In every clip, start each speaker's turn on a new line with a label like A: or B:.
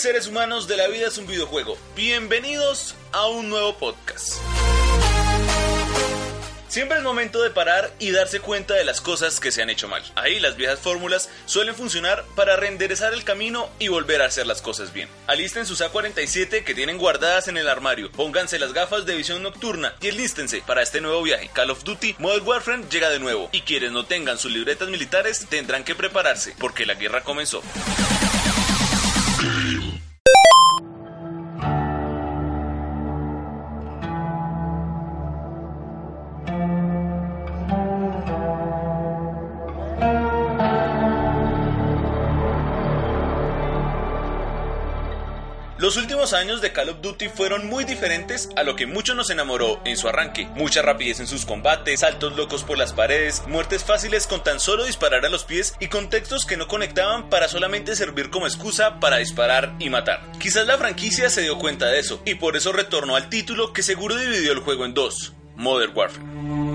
A: seres humanos de la vida es un videojuego? Bienvenidos a un nuevo podcast. Siempre es momento de parar y darse cuenta de las cosas que se han hecho mal. Ahí las viejas fórmulas suelen funcionar para reenderezar el camino y volver a hacer las cosas bien. Alisten sus A47 que tienen guardadas en el armario, pónganse las gafas de visión nocturna y enlístense para este nuevo viaje. Call of Duty Modern Warfare llega de nuevo y quienes no tengan sus libretas militares tendrán que prepararse porque la guerra comenzó. Game. Los últimos años de Call of Duty fueron muy diferentes a lo que mucho nos enamoró en su arranque. Mucha rapidez en sus combates, saltos locos por las paredes, muertes fáciles con tan solo disparar a los pies y contextos que no conectaban para solamente servir como excusa para disparar y matar. Quizás la franquicia se dio cuenta de eso y por eso retornó al título que seguro dividió el juego en dos, Modern Warfare.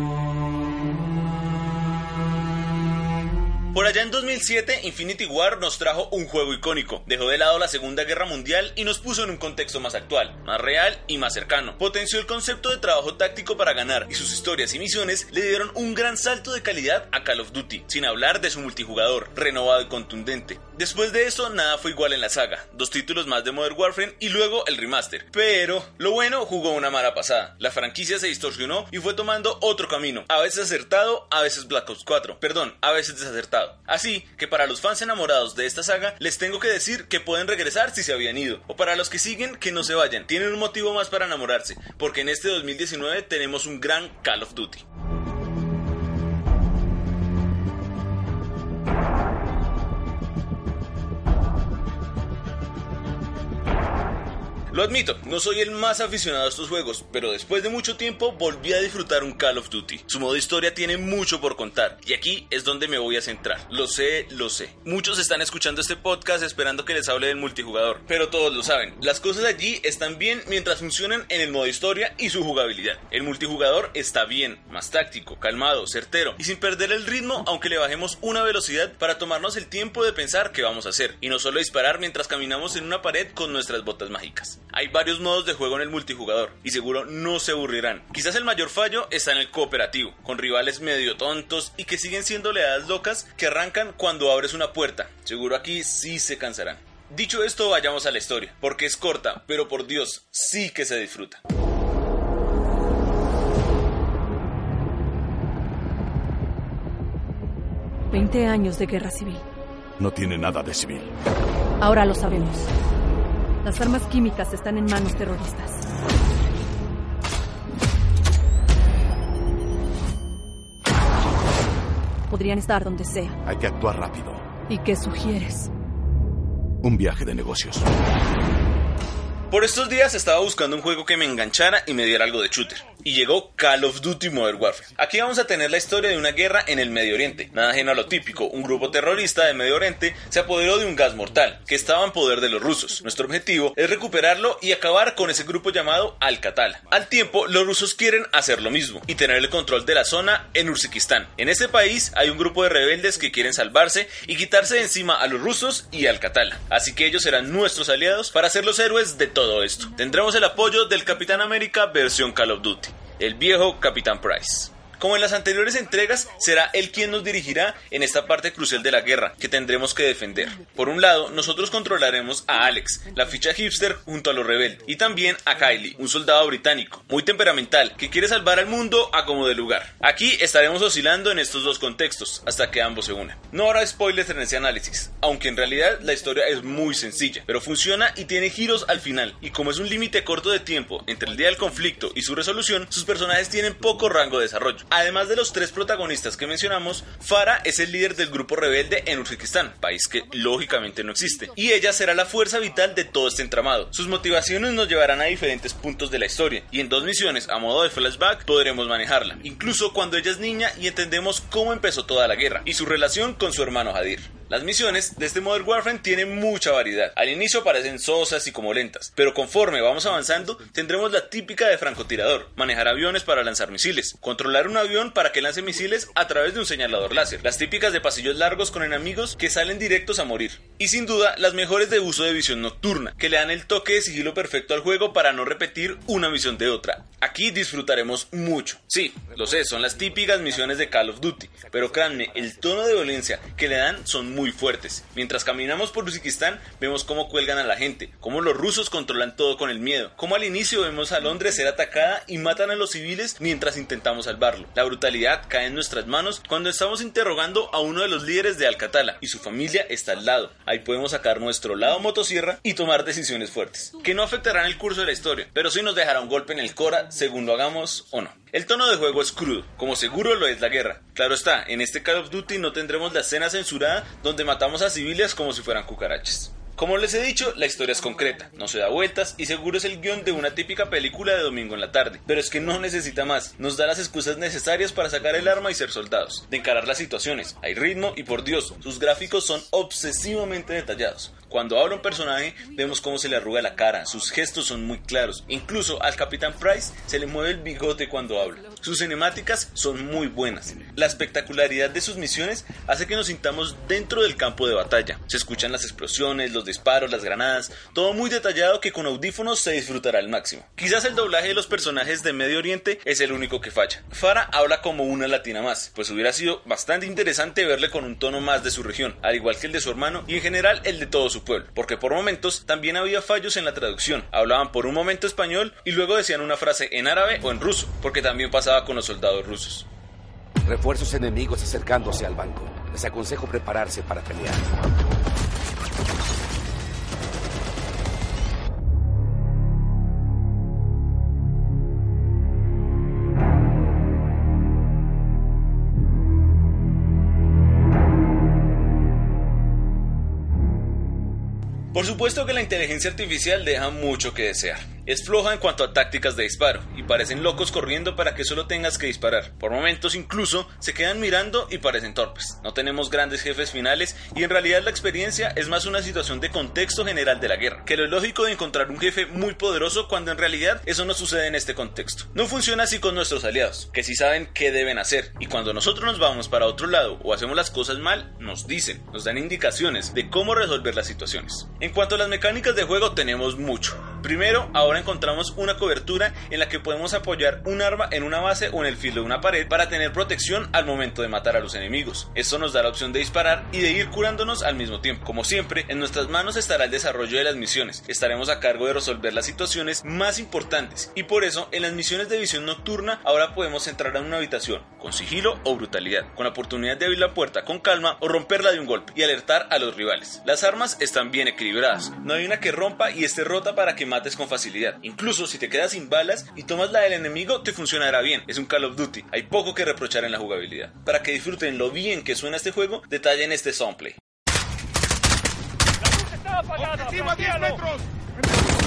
A: Por allá en 2007, Infinity War nos trajo un juego icónico, dejó de lado la Segunda Guerra Mundial y nos puso en un contexto más actual, más real y más cercano. Potenció el concepto de trabajo táctico para ganar y sus historias y misiones le dieron un gran salto de calidad a Call of Duty, sin hablar de su multijugador, renovado y contundente. Después de eso, nada fue igual en la saga, dos títulos más de Modern Warfare y luego el remaster. Pero, lo bueno jugó una mala pasada, la franquicia se distorsionó y fue tomando otro camino, a veces acertado, a veces Black Ops 4, perdón, a veces desacertado Así que para los fans enamorados de esta saga, les tengo que decir que pueden regresar si se habían ido. O para los que siguen, que no se vayan. Tienen un motivo más para enamorarse, porque en este 2019 tenemos un gran Call of Duty. Lo admito, no soy el más aficionado a estos juegos, pero después de mucho tiempo volví a disfrutar un Call of Duty. Su modo historia tiene mucho por contar, y aquí es donde me voy a centrar. Lo sé, lo sé. Muchos están escuchando este podcast esperando que les hable del multijugador, pero todos lo saben. Las cosas allí están bien mientras funcionan en el modo historia y su jugabilidad. El multijugador está bien, más táctico, calmado, certero, y sin perder el ritmo aunque le bajemos una velocidad para tomarnos el tiempo de pensar qué vamos a hacer, y no solo disparar mientras caminamos en una pared con nuestras botas mágicas. Hay varios modos de juego en el multijugador y seguro no se aburrirán. Quizás el mayor fallo está en el cooperativo, con rivales medio tontos y que siguen siendo leadas locas que arrancan cuando abres una puerta. Seguro aquí sí se cansarán. Dicho esto, vayamos a la historia, porque es corta, pero por Dios, sí que se disfruta.
B: Veinte años de guerra civil.
C: No tiene nada de civil.
B: Ahora lo sabemos. Las armas químicas están en manos terroristas. Podrían estar donde sea.
C: Hay que actuar rápido.
B: ¿Y qué sugieres?
C: Un viaje de negocios.
A: Por estos días estaba buscando un juego que me enganchara y me diera algo de shooter. Y llegó Call of Duty Modern Warfare. Aquí vamos a tener la historia de una guerra en el Medio Oriente. Nada ajeno a lo típico, un grupo terrorista de Medio Oriente se apoderó de un gas mortal que estaba en poder de los rusos. Nuestro objetivo es recuperarlo y acabar con ese grupo llamado Al-Qatal. Al tiempo, los rusos quieren hacer lo mismo y tener el control de la zona en Uzbekistán. En este país hay un grupo de rebeldes que quieren salvarse y quitarse de encima a los rusos y Al-Qatal. Así que ellos serán nuestros aliados para ser los héroes de todo esto. Tendremos el apoyo del Capitán América versión Call of Duty, el viejo Capitán Price. Como en las anteriores entregas, será él quien nos dirigirá en esta parte crucial de la guerra que tendremos que defender. Por un lado, nosotros controlaremos a Alex, la ficha hipster junto a los rebeldes, y también a Kylie, un soldado británico, muy temperamental, que quiere salvar al mundo a como de lugar. Aquí estaremos oscilando en estos dos contextos, hasta que ambos se unan. No habrá spoilers en ese análisis, aunque en realidad la historia es muy sencilla, pero funciona y tiene giros al final, y como es un límite corto de tiempo entre el día del conflicto y su resolución, sus personajes tienen poco rango de desarrollo. Además de los tres protagonistas que mencionamos, Farah es el líder del grupo rebelde en Uzbekistán, país que lógicamente no existe, y ella será la fuerza vital de todo este entramado. Sus motivaciones nos llevarán a diferentes puntos de la historia, y en dos misiones a modo de flashback podremos manejarla, incluso cuando ella es niña y entendemos cómo empezó toda la guerra, y su relación con su hermano Hadir. Las misiones de este Modern Warfare tienen mucha variedad. Al inicio parecen sosas y como lentas, pero conforme vamos avanzando tendremos la típica de francotirador, manejar aviones para lanzar misiles, controlar un avión para que lance misiles a través de un señalador láser, las típicas de pasillos largos con enemigos que salen directos a morir, y sin duda las mejores de uso de visión nocturna, que le dan el toque de sigilo perfecto al juego para no repetir una misión de otra. Aquí disfrutaremos mucho. Sí, lo sé, son las típicas misiones de Call of Duty, pero créanme, el tono de violencia que le dan son muy fuertes. Mientras caminamos por Uzbekistán, vemos cómo cuelgan a la gente, cómo los rusos controlan todo con el miedo, cómo al inicio vemos a Londres ser atacada y matan a los civiles mientras intentamos salvarlo. La brutalidad cae en nuestras manos cuando estamos interrogando a uno de los líderes de Alcatala y su familia está al lado. Ahí podemos sacar nuestro lado motosierra y tomar decisiones fuertes, que no afectarán el curso de la historia, pero sí nos dejará un golpe en el Cora según lo hagamos o no. El tono de juego es crudo, como seguro lo es la guerra. Claro está, en este Call of Duty no tendremos la escena censurada donde matamos a civiles como si fueran cucarachas. Como les he dicho, la historia es concreta, no se da vueltas y seguro es el guion de una típica película de domingo en la tarde. Pero es que no necesita más, nos da las excusas necesarias para sacar el arma y ser soldados, de encarar las situaciones, hay ritmo y por Dios, sus gráficos son obsesivamente detallados. Cuando habla un personaje, vemos cómo se le arruga la cara, sus gestos son muy claros. Incluso al Capitán Price se le mueve el bigote cuando habla. Sus cinemáticas son muy buenas. La espectacularidad de sus misiones hace que nos sintamos dentro del campo de batalla. Se escuchan las explosiones, los disparos, las granadas, todo muy detallado que con audífonos se disfrutará al máximo. Quizás el doblaje de los personajes de Medio Oriente es el único que falla. Farah habla como una latina más, pues hubiera sido bastante interesante verle con un tono más de su región, al igual que el de su hermano y en general el de todo su pueblo, porque por momentos también había fallos en la traducción. Hablaban por un momento español y luego decían una frase en árabe o en ruso, porque también pasaba con los soldados rusos.
D: Refuerzos enemigos acercándose al banco. Les aconsejo prepararse para pelear.
A: Por supuesto que la inteligencia artificial deja mucho que desear. Es floja en cuanto a tácticas de disparo y parecen locos corriendo para que solo tengas que disparar. Por momentos incluso se quedan mirando y parecen torpes. No tenemos grandes jefes finales y en realidad la experiencia es más una situación de contexto general de la guerra, que lo lógico de encontrar un jefe muy poderoso cuando en realidad eso no sucede en este contexto. No funciona así con nuestros aliados, que sí saben qué deben hacer y cuando nosotros nos vamos para otro lado o hacemos las cosas mal, nos dicen, nos dan indicaciones de cómo resolver las situaciones. En cuanto a las mecánicas de juego tenemos mucho. Primero, ahora encontramos una cobertura en la que podemos apoyar un arma en una base o en el filo de una pared para tener protección al momento de matar a los enemigos. Esto nos da la opción de disparar y de ir curándonos al mismo tiempo. Como siempre, en nuestras manos estará el desarrollo de las misiones. Estaremos a cargo de resolver las situaciones más importantes y por eso en las misiones de visión nocturna ahora podemos entrar a una habitación con sigilo o brutalidad, con la oportunidad de abrir la puerta con calma o romperla de un golpe y alertar a los rivales. Las armas están bien equilibradas, no hay una que rompa y esté rota para que mates con facilidad. Incluso si te quedas sin balas y tomas la del enemigo, te funcionará bien. Es un Call of Duty. Hay poco que reprochar en la jugabilidad. Para que disfruten lo bien que suena este juego, detallen este soundplay.
E: ¡Objetivo a 10 metros!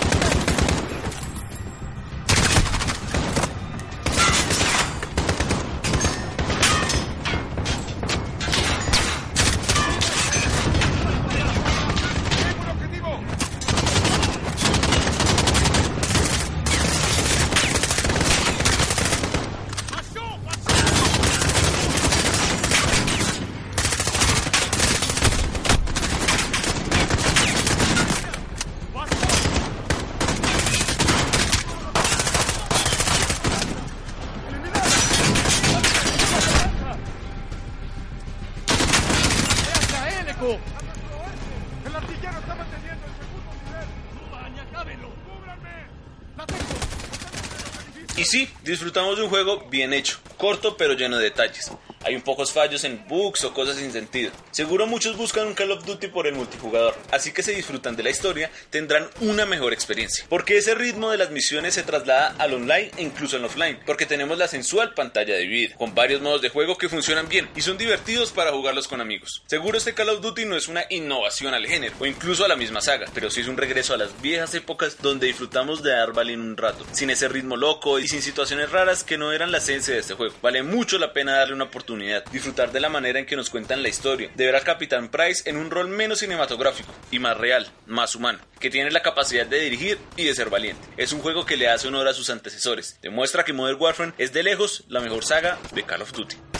E: Y
A: sí, disfrutamos de un juego bien hecho, corto pero lleno de detalles. Hay un pocos fallos en bugs o cosas sin sentido. Seguro muchos buscan un Call of Duty por el multijugador, así que si disfrutan de la historia tendrán una mejor experiencia. Porque ese ritmo de las misiones se traslada al online e incluso al offline, porque tenemos la sensual pantalla dividida, con varios modos de juego que funcionan bien y son divertidos para jugarlos con amigos. Seguro este Call of Duty no es una innovación al género o incluso a la misma saga, pero sí es un regreso a las viejas épocas donde disfrutamos de dar balín un rato, sin ese ritmo loco y sin situaciones raras que no eran la esencia de este juego. Vale mucho la pena darle una oportunidad disfrutar de la manera en que nos cuentan la historia, de ver al Capitán Price en un rol menos cinematográfico y más real, más humano, que tiene la capacidad de dirigir y de ser valiente. Es un juego que le hace honor a sus antecesores, demuestra que Modern Warfare es de lejos la mejor saga de Call of Duty.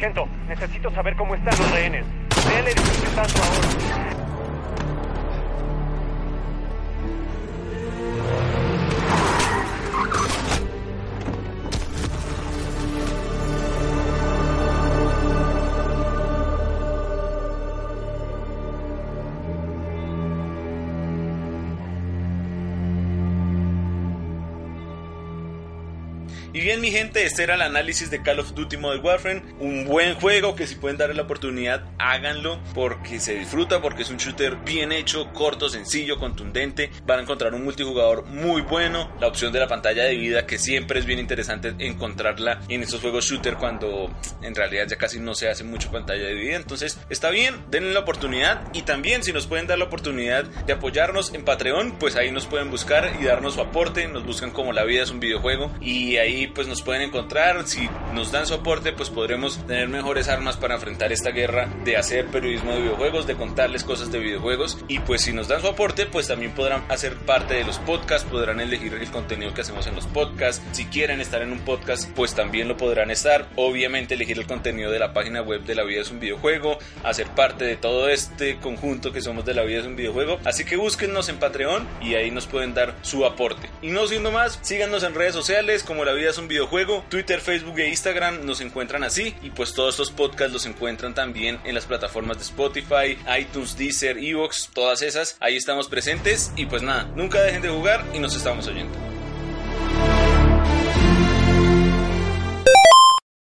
F: Sargento, necesito saber cómo están los rehenes. Ve el edificio tanto ahora.
A: Y bien mi gente, este era el análisis de Call of Duty Modern Warfare, un buen juego que si pueden darle la oportunidad, háganlo porque se disfruta, porque es un shooter bien hecho, corto, sencillo, contundente, van a encontrar un multijugador muy bueno, la opción de la pantalla de vida que siempre es bien interesante encontrarla en estos juegos shooter cuando en realidad ya casi no se hace mucho pantalla de vida, entonces está bien, denle la oportunidad. Y también si nos pueden dar la oportunidad de apoyarnos en Patreon, pues ahí nos pueden buscar y darnos su aporte, nos buscan como la vida es un videojuego. Y ahí pues nos pueden encontrar. Si nos dan soporte, pues podremos tener mejores armas para enfrentar esta guerra de hacer periodismo de videojuegos, de contarles cosas de videojuegos. Y pues si nos dan su aporte, pues también podrán hacer parte de los podcasts, podrán elegir el contenido que hacemos en los podcasts. Si quieren estar en un podcast, pues también lo podrán estar. Obviamente elegir el contenido de la página web de La Vida es un videojuego, hacer parte de todo este conjunto que somos de La Vida es un videojuego. Así que búsquennos en Patreon y ahí nos pueden dar su aporte. Y no siendo más, síganos en redes sociales como La Vida es un videojuego. Twitter, Facebook e Instagram nos encuentran así. Y pues todos estos podcasts los encuentran también en las plataformas de Spotify, iTunes, Deezer, Evox, todas esas. Ahí estamos presentes. Y pues nada, nunca dejen de jugar y nos estamos oyendo.